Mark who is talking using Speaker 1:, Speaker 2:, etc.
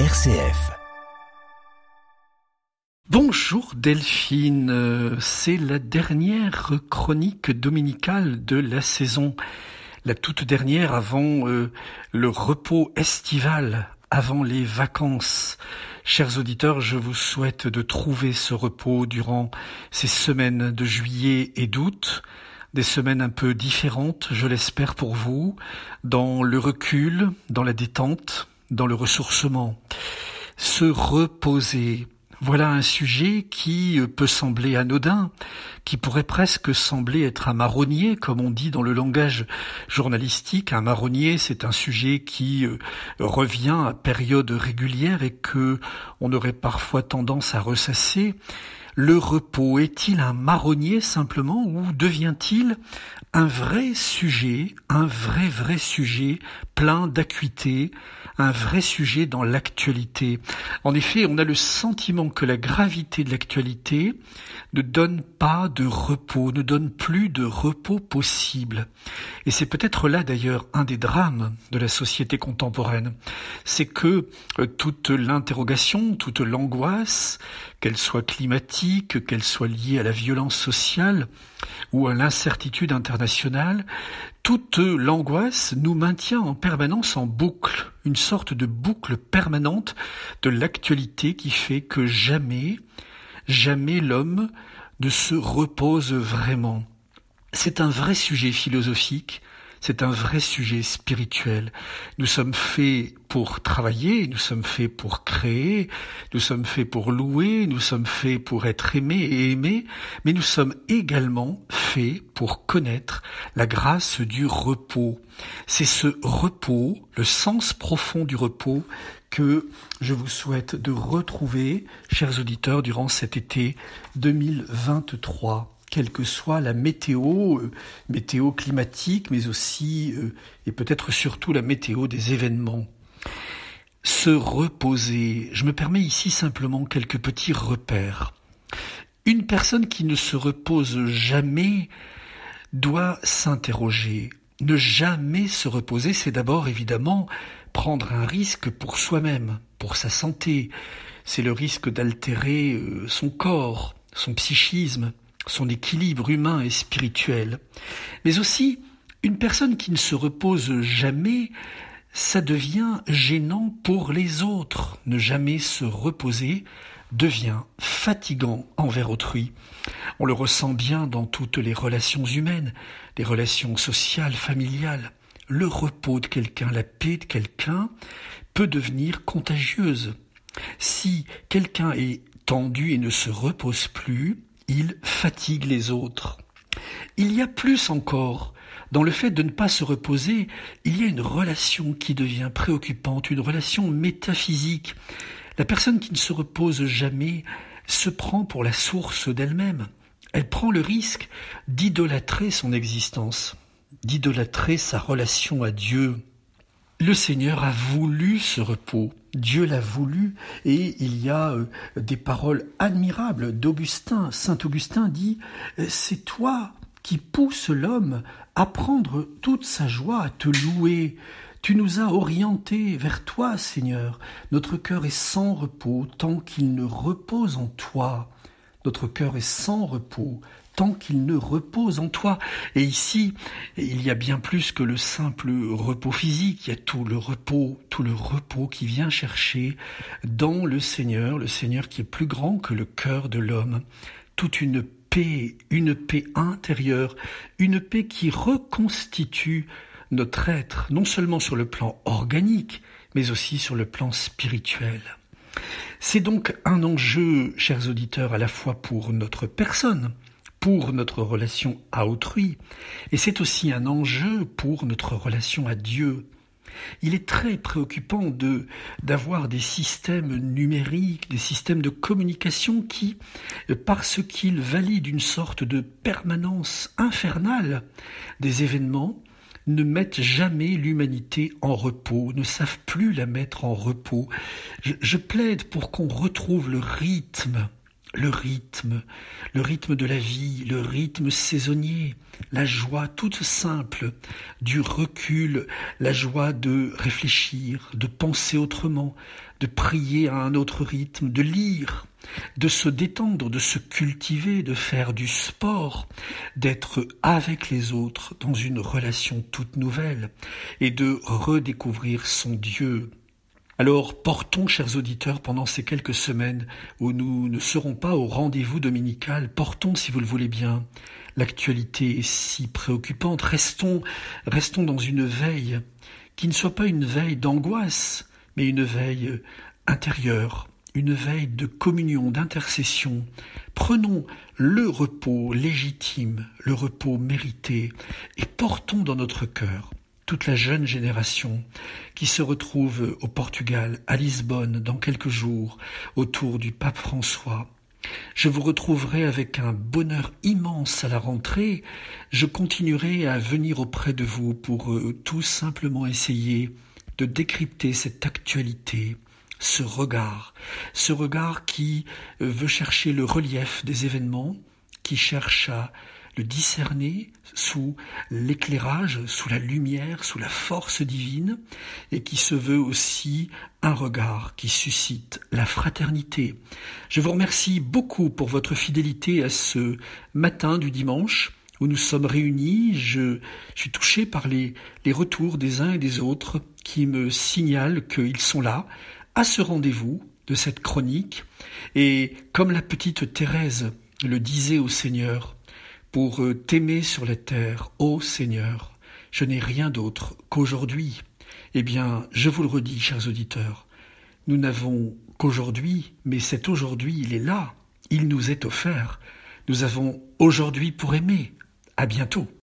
Speaker 1: RCF.
Speaker 2: Bonjour Delphine, Euh, c'est la dernière chronique dominicale de la saison, la toute dernière avant euh, le repos estival, avant les vacances. Chers auditeurs, je vous souhaite de trouver ce repos durant ces semaines de juillet et d'août, des semaines un peu différentes, je l'espère pour vous, dans le recul, dans la détente, dans le ressourcement. Se reposer, voilà un sujet qui euh, peut sembler anodin, qui pourrait presque sembler être un marronnier, comme on dit dans le langage journalistique. Un marronnier, c'est un sujet qui euh, revient à périodes régulières et que on aurait parfois tendance à ressasser. Le repos est-il un marronnier simplement ou devient-il un vrai sujet, un vrai vrai sujet plein d'acuité, un vrai sujet dans l'actualité? En effet, on a le sentiment que la gravité de l'actualité ne donne pas de repos, ne donne plus de repos possible. Et c'est peut-être là d'ailleurs un des drames de la société contemporaine. C'est que euh, toute l'interrogation, toute l'angoisse, qu'elle soit climatique, qu'elle soit liée à la violence sociale ou à l'incertitude internationale, toute l'angoisse nous maintient en permanence en boucle, une sorte de boucle permanente de l'actualité qui fait que jamais, jamais l'homme ne se repose vraiment. C'est un vrai sujet philosophique, c'est un vrai sujet spirituel. Nous sommes faits pour travailler, nous sommes faits pour créer, nous sommes faits pour louer, nous sommes faits pour être aimés et aimés, mais nous sommes également faits pour connaître la grâce du repos. C'est ce repos, le sens profond du repos, que je vous souhaite de retrouver, chers auditeurs, durant cet été 2023 quelle que soit la météo, euh, météo climatique, mais aussi euh, et peut-être surtout la météo des événements. Se reposer. Je me permets ici simplement quelques petits repères. Une personne qui ne se repose jamais doit s'interroger. Ne jamais se reposer, c'est d'abord évidemment prendre un risque pour soi-même, pour sa santé. C'est le risque d'altérer euh, son corps, son psychisme, son équilibre humain et spirituel. Mais aussi, une personne qui ne se repose jamais, ça devient gênant pour les autres. Ne jamais se reposer devient fatigant envers autrui. On le ressent bien dans toutes les relations humaines, les relations sociales, familiales. Le repos de quelqu'un, la paix de quelqu'un peut devenir contagieuse. Si quelqu'un est tendu et ne se repose plus, il fatigue les autres. Il y a plus encore. Dans le fait de ne pas se reposer, il y a une relation qui devient préoccupante, une relation métaphysique. La personne qui ne se repose jamais se prend pour la source d'elle-même. Elle prend le risque d'idolâtrer son existence, d'idolâtrer sa relation à Dieu. Le Seigneur a voulu ce repos. Dieu l'a voulu et il y a euh, des paroles admirables d'Augustin. Saint Augustin dit euh, C'est toi qui pousses l'homme à prendre toute sa joie, à te louer. Tu nous as orientés vers toi, Seigneur. Notre cœur est sans repos tant qu'il ne repose en toi. Notre cœur est sans repos tant qu'il ne repose en toi. Et ici, il y a bien plus que le simple repos physique, il y a tout le repos, tout le repos qui vient chercher dans le Seigneur, le Seigneur qui est plus grand que le cœur de l'homme, toute une paix, une paix intérieure, une paix qui reconstitue notre être, non seulement sur le plan organique, mais aussi sur le plan spirituel. C'est donc un enjeu, chers auditeurs, à la fois pour notre personne, pour notre relation à autrui, et c'est aussi un enjeu pour notre relation à Dieu. Il est très préoccupant de d'avoir des systèmes numériques, des systèmes de communication qui, parce qu'ils valident une sorte de permanence infernale des événements, ne mettent jamais l'humanité en repos, ne savent plus la mettre en repos. Je, je plaide pour qu'on retrouve le rythme le rythme, le rythme de la vie, le rythme saisonnier, la joie toute simple du recul, la joie de réfléchir, de penser autrement, de prier à un autre rythme, de lire, de se détendre, de se cultiver, de faire du sport, d'être avec les autres dans une relation toute nouvelle et de redécouvrir son Dieu alors portons, chers auditeurs, pendant ces quelques semaines où nous ne serons pas au rendez-vous dominical, portons, si vous le voulez bien, l'actualité est si préoccupante, restons, restons dans une veille qui ne soit pas une veille d'angoisse, mais une veille intérieure, une veille de communion, d'intercession. Prenons le repos légitime, le repos mérité, et portons dans notre cœur toute la jeune génération qui se retrouve au Portugal, à Lisbonne, dans quelques jours, autour du pape François. Je vous retrouverai avec un bonheur immense à la rentrée. Je continuerai à venir auprès de vous pour euh, tout simplement essayer de décrypter cette actualité, ce regard, ce regard qui euh, veut chercher le relief des événements, qui cherche à le discerner sous l'éclairage, sous la lumière, sous la force divine, et qui se veut aussi un regard qui suscite la fraternité. Je vous remercie beaucoup pour votre fidélité à ce matin du dimanche où nous sommes réunis. Je, suis touché par les, les retours des uns et des autres qui me signalent qu'ils sont là, à ce rendez-vous de cette chronique. Et comme la petite Thérèse le disait au Seigneur, pour euh, t'aimer sur la terre, ô Seigneur, je n'ai rien d'autre qu'aujourd'hui. Eh bien, je vous le redis, chers auditeurs, nous n'avons qu'aujourd'hui, mais cet aujourd'hui, il est là, il nous est offert. Nous avons aujourd'hui pour aimer. À bientôt.